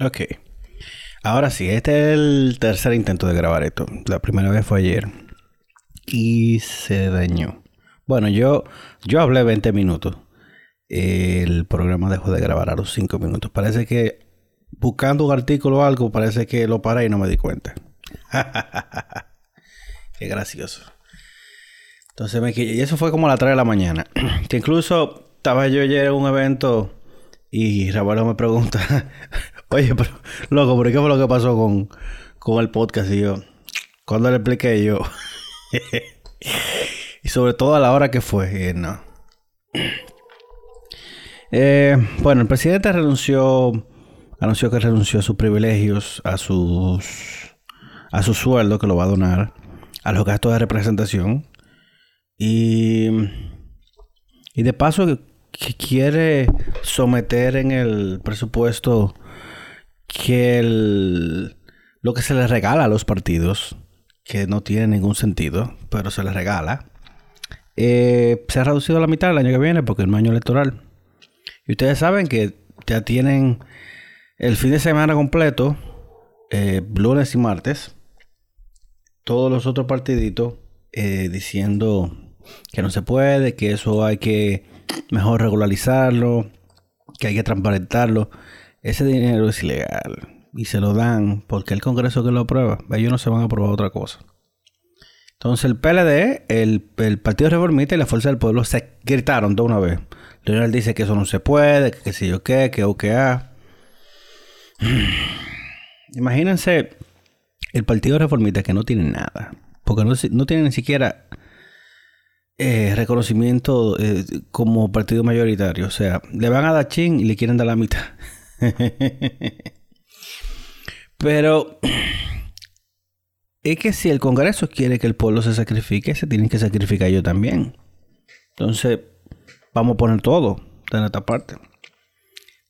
Ok. Ahora sí, este es el tercer intento de grabar esto. La primera vez fue ayer. Y se dañó. Bueno, yo, yo hablé 20 minutos. El programa dejó de grabar a los 5 minutos. Parece que buscando un artículo o algo, parece que lo paré y no me di cuenta. Qué gracioso. Entonces me Y eso fue como a las 3 de la mañana. que incluso estaba yo ayer en un evento y Rafael me pregunta, oye, pero, loco, ¿por qué fue lo que pasó con, con el podcast? Y yo, cuando le expliqué yo, y sobre todo a la hora que fue, no. Eh, bueno, el presidente renunció, anunció que renunció a sus privilegios, a sus, a su sueldo que lo va a donar, a los gastos de representación y, y de paso que quiere someter en el presupuesto que el, lo que se le regala a los partidos, que no tiene ningún sentido, pero se les regala, eh, se ha reducido a la mitad el año que viene porque es un año electoral. Y ustedes saben que ya tienen el fin de semana completo, eh, lunes y martes, todos los otros partiditos eh, diciendo que no se puede, que eso hay que mejor regularizarlo, que hay que transparentarlo. Ese dinero es ilegal y se lo dan porque el Congreso que lo aprueba, ellos no se van a aprobar otra cosa. Entonces el PLD, el, Partido Reformista y la Fuerza del Pueblo se gritaron de una vez. Leonel dice que eso no se puede, que qué sé yo qué, que OKA. Imagínense el Partido Reformista que no tiene nada. Porque no, no tiene ni siquiera eh, reconocimiento eh, como partido mayoritario. O sea, le van a dar chin y le quieren dar la mitad. Pero es que si el Congreso quiere que el pueblo se sacrifique, se tienen que sacrificar ellos también. Entonces, vamos a poner todo de nuestra parte.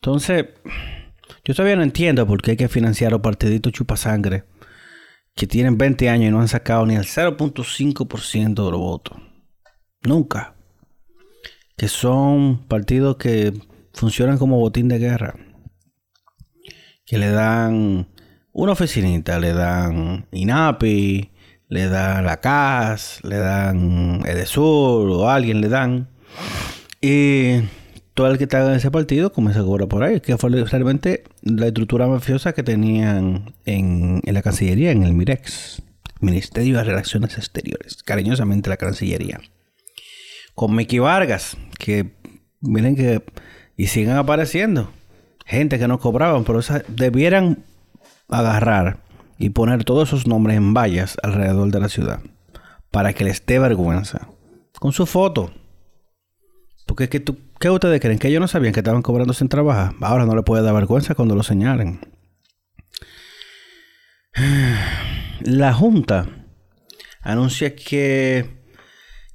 Entonces, yo todavía no entiendo por qué hay que financiar a los partiditos chupasangre que tienen 20 años y no han sacado ni el 0.5% de los votos. Nunca. Que son partidos que funcionan como botín de guerra. Que le dan una oficinita, le dan INAPI, le dan la CAS, le dan Edesur o alguien le dan. Y todo el que está en ese partido comienza a cobrar por ahí, que fue realmente la estructura mafiosa que tenían en, en la Cancillería, en el MIREX, Ministerio de Relaciones Exteriores, cariñosamente la Cancillería con Mickey Vargas, que miren que y siguen apareciendo gente que no cobraban, pero debieran agarrar y poner todos esos nombres en vallas alrededor de la ciudad para que les dé vergüenza con su foto. Porque es que tú, ¿qué ustedes creen? Que ellos no sabían que estaban cobrando sin trabajar. Ahora no le puede dar vergüenza cuando lo señalen. La Junta anuncia que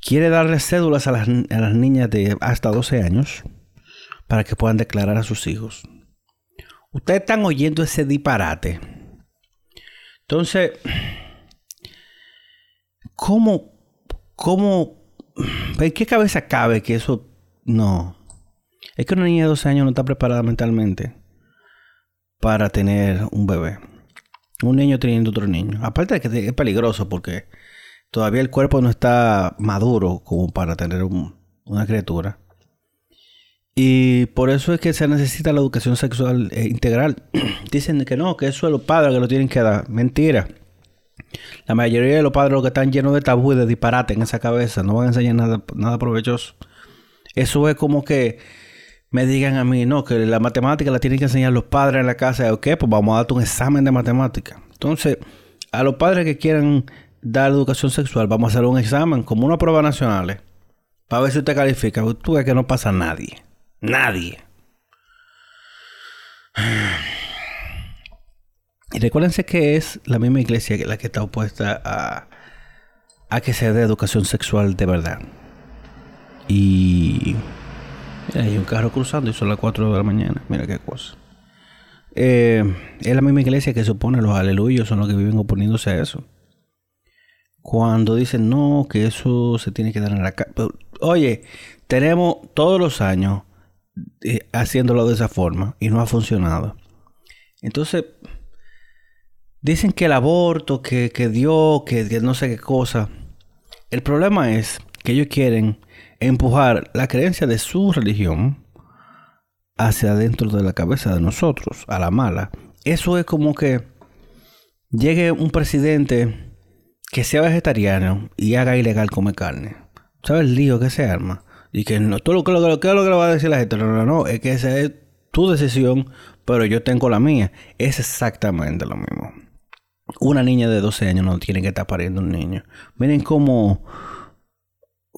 quiere darle cédulas a las, niñas de hasta 12 años para que puedan declarar a sus hijos. Ustedes están oyendo ese disparate. Entonces, ¿cómo, cómo, en qué cabeza cabe que eso no? Es que una niña de 12 años no está preparada mentalmente para tener un bebé. Un niño teniendo otro niño. Aparte de que es peligroso porque todavía el cuerpo no está maduro como para tener una criatura. Y por eso es que se necesita la educación sexual eh, integral. Dicen que no, que eso es los padres que lo tienen que dar. Mentira. La mayoría de los padres lo que están llenos de tabú y de disparate en esa cabeza. No van a enseñar nada, nada provechoso. Eso es como que me digan a mí, no, que la matemática la tienen que enseñar los padres en la casa. Ok, pues vamos a darte un examen de matemática. Entonces, a los padres que quieran dar educación sexual, vamos a hacer un examen, como una prueba nacional, para ver si usted califica. Tú ves que no pasa nadie. Nadie. Y recuérdense que es la misma iglesia la que está opuesta a, a que se dé educación sexual de verdad. Y hay un carro cruzando y son las 4 de la mañana. Mira qué cosa. Eh, es la misma iglesia que supone los aleluyos son los que viven oponiéndose a eso cuando dicen no, que eso se tiene que dar en la casa. Oye, tenemos todos los años eh, haciéndolo de esa forma y no ha funcionado. Entonces, dicen que el aborto, que, que Dios, que, que no sé qué cosa. El problema es que ellos quieren empujar la creencia de su religión hacia adentro de la cabeza de nosotros, a la mala. Eso es como que llegue un presidente que sea vegetariano y haga ilegal comer carne. ¿Sabes el lío que se arma? Y que no, todo lo que, lo, lo, lo le va a decir la gente, no, no, no, es que esa es tu decisión, pero yo tengo la mía. Es exactamente lo mismo. Una niña de 12 años no tiene que estar pariendo un niño. Miren cómo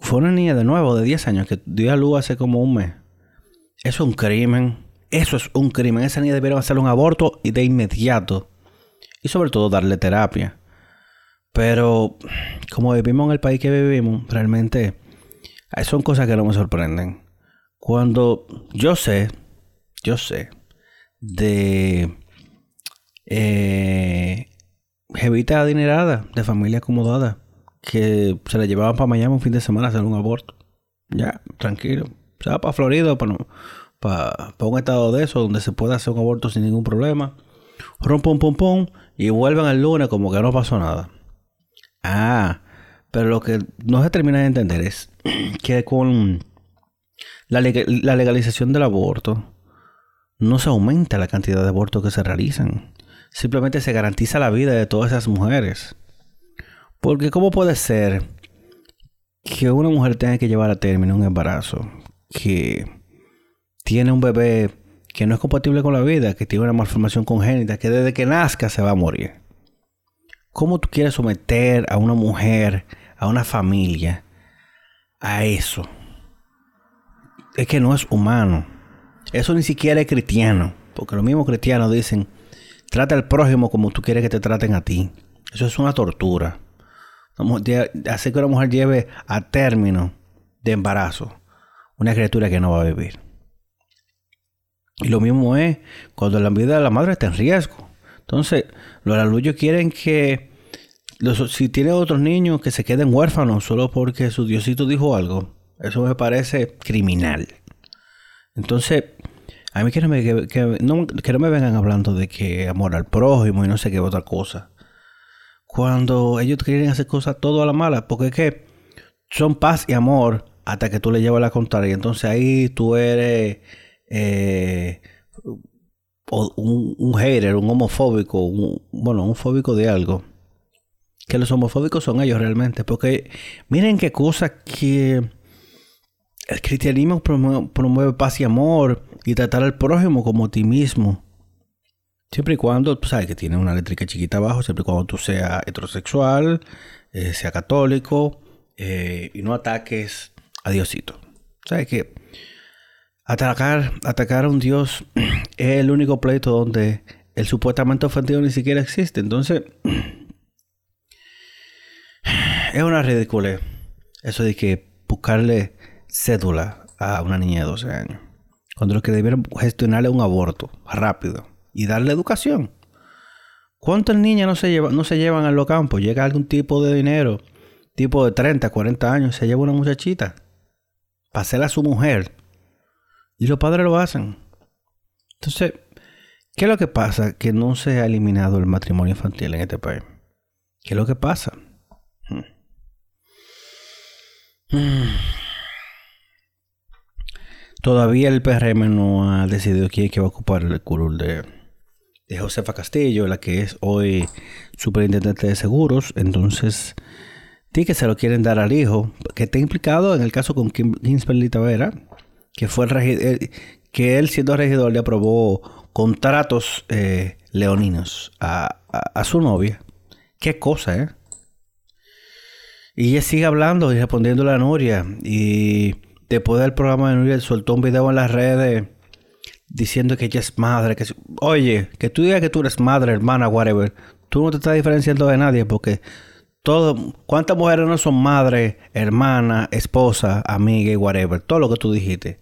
fue una niña de nuevo, de 10 años, que dio a luz hace como un mes. Eso es un crimen. Eso es un crimen. Esa niña debería hacer un aborto y de inmediato. Y sobre todo darle terapia. Pero como vivimos en el país que vivimos, realmente son cosas que no me sorprenden. Cuando yo sé, yo sé de eh, jevita adinerada, de familia acomodada, que se la llevaban para Miami un fin de semana a hacer un aborto. Ya, tranquilo. O sea, para Florida, para, para, un estado de eso, donde se puede hacer un aborto sin ningún problema. Rom, pum, pum, pum, y vuelven al lunes como que no pasó nada. Ah, pero lo que no se termina de entender es que con la, la legalización del aborto no se aumenta la cantidad de abortos que se realizan. Simplemente se garantiza la vida de todas esas mujeres. Porque ¿cómo puede ser que una mujer tenga que llevar a término un embarazo que tiene un bebé que no es compatible con la vida, que tiene una malformación congénita, que desde que nazca se va a morir? ¿Cómo tú quieres someter a una mujer, a una familia, a eso? Es que no es humano. Eso ni siquiera es cristiano. Porque los mismos cristianos dicen, trata al prójimo como tú quieres que te traten a ti. Eso es una tortura hacer que una mujer lleve a término de embarazo una criatura que no va a vivir. Y lo mismo es cuando la vida de la madre está en riesgo. Entonces, los aluyos quieren que si tiene otros niños que se queden huérfanos solo porque su diosito dijo algo. Eso me parece criminal. Entonces, a mí que no me, que no me vengan hablando de que amor al prójimo y no sé qué otra cosa cuando ellos quieren hacer cosas todo a la mala, porque es que son paz y amor hasta que tú le llevas la contraria. Entonces ahí tú eres eh, un, un, hater, un homofóbico, bueno, un fóbico de algo. Que los homofóbicos son ellos realmente. Porque miren qué cosa que el cristianismo promueve, paz y amor y tratar al prójimo como a ti mismo. Siempre y cuando, tú sabes que tiene una eléctrica chiquita abajo, siempre y cuando tú seas heterosexual, eh, sea católico eh, y no ataques a Diosito. Sabes que atacar, atacar a un Dios es el único pleito donde el supuestamente ofendido ni siquiera existe. Entonces, es una ridícula eso de que buscarle cédula a una niña de 12 años. Cuando lo que debieron gestionarle un aborto rápido y darle educación. ¿Cuántas niñas no se, llevan, no se llevan a los campos? Llega algún tipo de dinero, tipo de 30, 40 años, se lleva una muchachita para hacerla a su mujer. Y los padres lo hacen. Entonces, ¿qué es lo que pasa? Que no se ha eliminado el matrimonio infantil en este país. ¿Qué es lo que pasa? Todavía el PRM no ha decidido quién que va a ocupar el curul de, Josefa Castillo, la que es hoy superintendente de seguros. Entonces, sí que se lo quieren dar al hijo, que está implicado en el caso con Kingsbury Tavera, que fue el regidor, que él siendo regidor le aprobó contratos eh, leoninos a, a, su novia. Qué cosa, ¿eh? Y ella sigue hablando y respondiendo a Nuria. Y después del programa de Nuria soltó un video en las redes diciendo que ella es madre, que oye, que tú digas que tú eres madre, hermana, whatever, tú no te estás diferenciando de nadie porque todo, ¿cuántas mujeres no son madre, hermana, esposa, amiga y whatever? Todo lo que tú dijiste.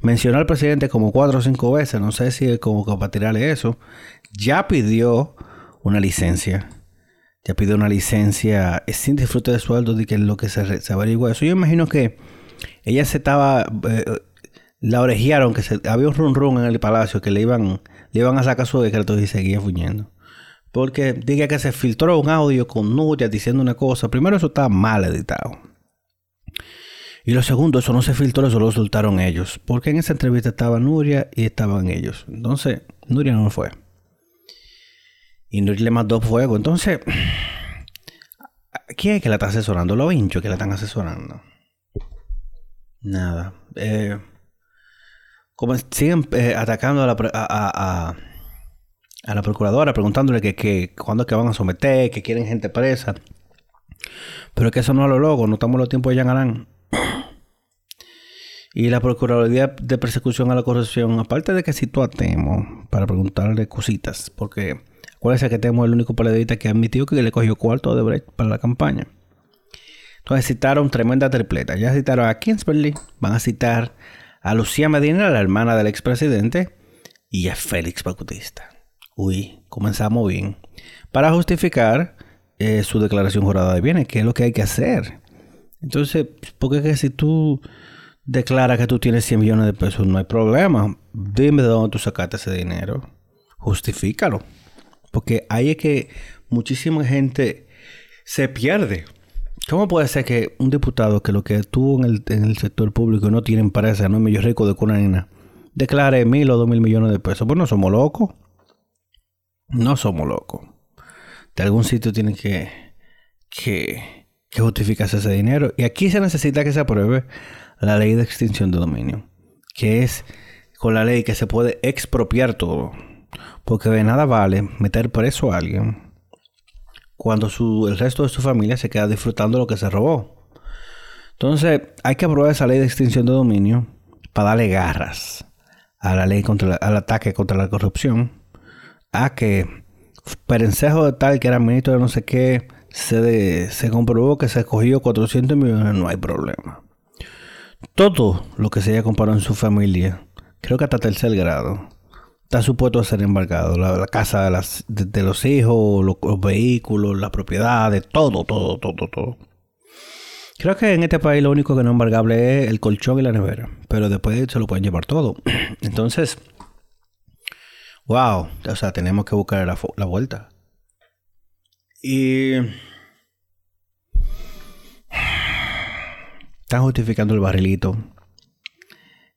Mencionó al presidente como cuatro o cinco veces, no sé si es como para tirarle eso. Ya pidió una licencia. Ya pidió una licencia sin disfrute de sueldo, de que es lo que se, se averigua eso. Yo imagino que ella se estaba eh, la orejearon, que se, había un run run en el palacio que le iban le iban a sacar su decreto y seguía fuñendo. Porque diga que se filtró un audio con Nuria diciendo una cosa. Primero, eso estaba mal editado. Y lo segundo, eso no se filtró, eso lo soltaron ellos. Porque en esa entrevista estaba Nuria y estaban ellos. Entonces, Nuria no fue. Y Nuria le mandó fuego. Entonces, ¿quién es que la está asesorando? Los hinchos que la están asesorando. Nada. Eh, como siguen eh, atacando a la, a, a, la procuradora, preguntándole que, que cuándo es que van a someter, que quieren gente presa. Pero que eso no lo logo, no estamos los tiempos de Jean Y la Procuraduría de Persecución a la Corrupción, aparte de que a Temo para preguntarle cositas, porque acuérdense que Temo es el único periodista que admitió que le cogió cuarto de Brecht para la campaña. Entonces citaron tremenda tripleta. Ya citaron a Kingsbury, van a citar a Lucía Medina, la hermana del expresidente, y a Félix Bautista. Uy, comenzamos bien. Para justificar eh, su declaración jurada de bienes, que es lo que hay que hacer. Entonces, porque que si tú declaras que tú tienes 100 millones de pesos, no hay problema. Dime de dónde tú sacaste ese dinero. Justifícalo. Porque ahí es que muchísima gente se pierde. ¿Cómo puede ser que un diputado que lo que tuvo en el, sector público no tiene empresa, no es medio rico de cuna declare mil o dos mil millones de pesos? Pues no somos locos. No somos locos. De algún sitio tienen que, que, que justificarse ese dinero. Y aquí se necesita que se apruebe la ley de extinción de dominio. Que es con la ley que se puede expropiar todo. Porque de nada vale meter preso a alguien cuando su, el resto de su familia se queda disfrutando lo que se robó. Entonces, hay que aprobar esa ley de extinción de dominio para darle garras a la ley contra al ataque contra la corrupción, a que Perencejo de tal que era ministro de no sé qué, se, se comprobó que se cogió 400 millones, no hay problema. Todo lo que se haya comprado en su familia, creo que hasta tercer grado, está supuesto a ser embargado. La, casa de, los hijos, los, vehículos, las propiedades, todo, todo, todo, todo. Creo que en este país lo único que no es embargable es el colchón y la nevera. Pero después se lo pueden llevar todo. Entonces, wow. O sea, tenemos que buscar la vuelta. Y... Están justificando el barrilito.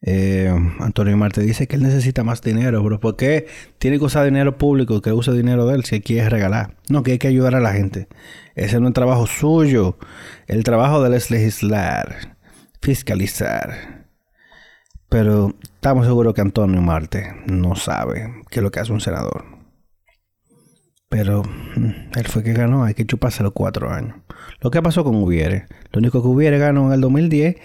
Eh, Antonio Marte dice que él necesita más dinero, pero ¿por qué tiene que usar dinero público, que use dinero de él si quiere regalar? No, que hay que ayudar a la gente. Ese no es trabajo suyo. El trabajo de él es legislar, fiscalizar. Pero estamos seguros que Antonio Marte no sabe qué es lo que hace un senador. Pero mm, él fue que ganó, hay que chuparse los cuatro años. Lo que pasó con Hubiere, lo único que Hubiere ganó en el 2010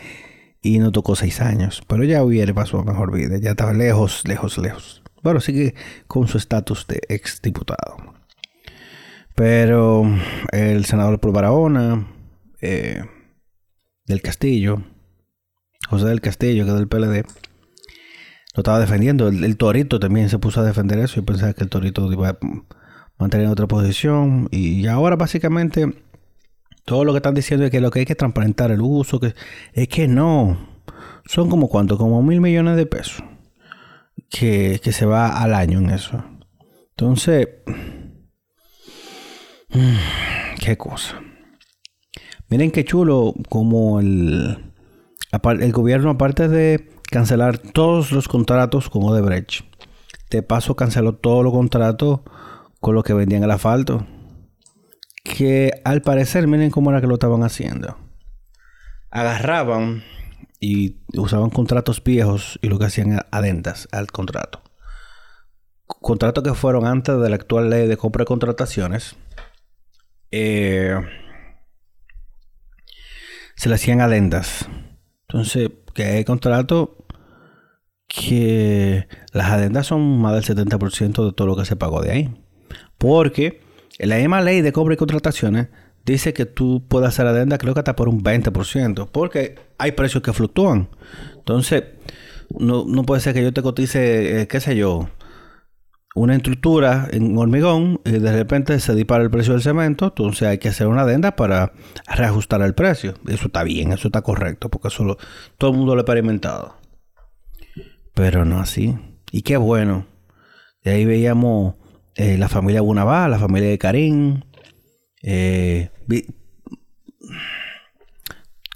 y no tocó seis años. Pero ya hubiera pasado a mejor vida, ya estaba lejos, lejos, lejos. Bueno, sigue con su estatus de ex diputado. Pero el senador por Barahona, eh, del Castillo, José del Castillo, que es del PLD, lo estaba defendiendo. El, Torito también se puso a defender eso. y pensaba que el Torito iba a mantener otra posición. Y ahora básicamente todo lo que están diciendo es que lo que hay que transparentar el uso, que es que no. Son como cuánto, como mil millones de pesos que, se va al año en eso. Entonces, qué cosa. Miren qué chulo como el, el gobierno, aparte de cancelar todos los contratos con Odebrecht, de paso canceló todos los contratos con los que vendían el asfalto que al parecer, miren cómo era que lo estaban haciendo. Agarraban y usaban contratos viejos y lo que hacían adendas al contrato. Contratos que fueron antes de la actual ley de compra y contrataciones. Eh, se le hacían adendas. Entonces, que hay contratos que las adendas son más del 70% de todo lo que se pagó de ahí. Porque la misma ley de cobre y contrataciones dice que tú puedes hacer adenda, creo que hasta por un 20%, porque hay precios que fluctúan. Entonces, no, puede ser que yo te cotice, eh, qué sé yo, una estructura en hormigón y de repente se dispara el precio del cemento, entonces hay que hacer una adenda para reajustar el precio. Eso está bien, eso está correcto, porque eso todo el mundo lo ha experimentado. Pero no así. Y qué bueno De ahí veíamos eh, la familia Bunabá, la familia de Karim. Eh,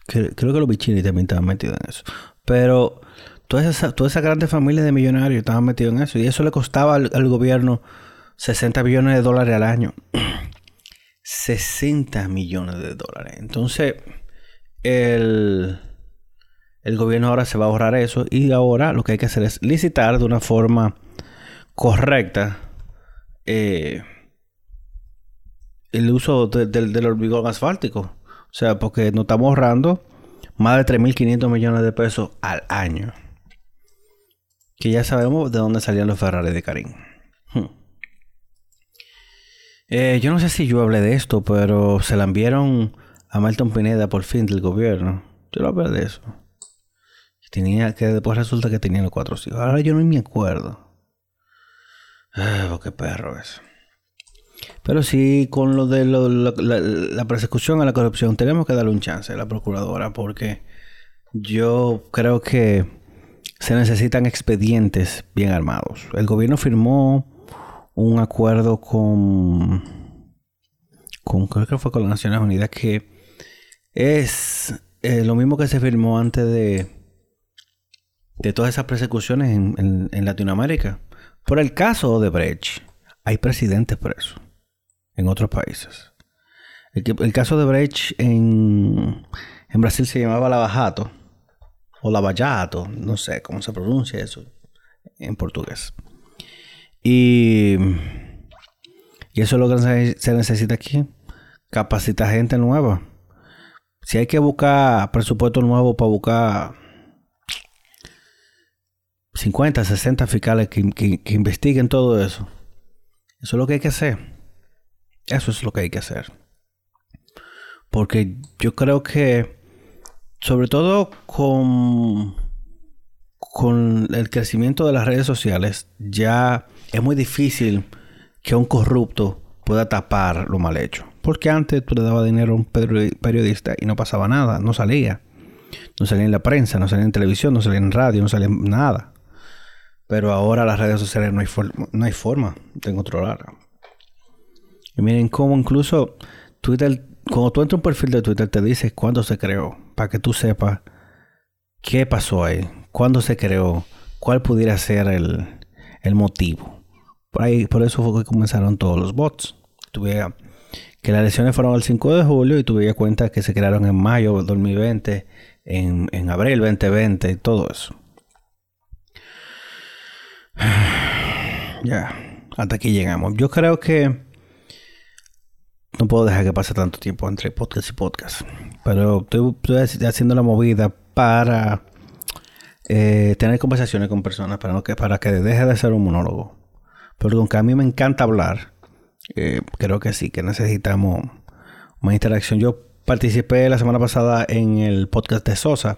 creo que los bichini también estaban metidos en eso. Pero todas esas, toda esa familias de millonarios estaban metidos en eso. Y eso le costaba al, gobierno 60 millones de dólares al año. 60 millones de dólares. Entonces, el, el gobierno ahora se va a ahorrar eso y ahora lo que hay que hacer es licitar de una forma correcta eh, el uso del hormigón asfáltico. O sea, porque nos estamos ahorrando más de 3.500 millones de pesos al año. Que ya sabemos de dónde salían los Ferrari de Karim. Hmm. Eh, yo no sé si yo hablé de esto, pero se la enviaron a Milton Pineda por fin del gobierno. Yo no hablé de eso. Tenía que después resulta que tenía los cuatro hijos. Ahora yo no me acuerdo. Ah, qué perro es. Pero sí, con lo de la, persecución a la corrupción, tenemos que darle un chance a la procuradora porque yo creo que se necesitan expedientes bien armados. El gobierno firmó un acuerdo con, con creo que fue con las Naciones Unidas que es eh, lo mismo que se firmó antes de, de todas esas persecuciones en, Latinoamérica. Por el caso de Brecht, hay presidentes presos en otros países. El, caso de Brecht en, Brasil se llamaba Lavajato o Lavallato, no sé cómo se pronuncia eso en portugués. Y, eso es lo que se necesita aquí. Capacita gente nueva si hay que buscar presupuesto nuevo para buscar 50, 60 fiscales que, investiguen todo eso, eso es lo que hay que hacer. Eso es lo que hay que hacer. Porque yo creo que, sobre todo con, con el crecimiento de las redes sociales, ya es muy difícil que un corrupto pueda tapar lo mal hecho. Porque antes tú le dabas dinero a un periodista y no pasaba nada, no salía. No salía en la prensa, no salía en televisión, no salía en radio, no salía en nada. Pero ahora las redes sociales no hay, no hay forma de controlar. Y miren cómo incluso Twitter, cuando tú entras un perfil de Twitter, te dice cuándo se creó, para que tú sepas qué pasó ahí, cuándo se creó, cuál pudiera ser el, el motivo. Por, ahí, por eso fue que comenzaron todos los bots. Tuve que las elecciones fueron el 5 de julio y tuve cuenta que se crearon en mayo del 2020, en, en abril 2020 y todo eso. ya, hasta aquí llegamos. Yo creo que no puedo dejar que pase tanto tiempo entre podcast y podcast. Pero estoy, haciendo la movida para eh, tener conversaciones con personas, para, que, para que deje de ser un monólogo. Porque aunque a mí me encanta hablar, eh, creo que sí, que necesitamos más interacción. Yo participé la semana pasada en el podcast de Sosa,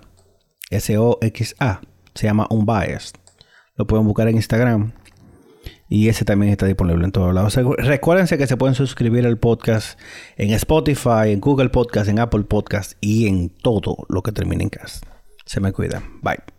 S-O-X-A, se llama Unbiased. Lo pueden buscar en Instagram. Y ese también está disponible en todos lados. Recuérdense que se pueden suscribir al podcast en Spotify, en Google Podcast, en Apple Podcast y en todo lo que termine en cast. Se me cuidan. Bye.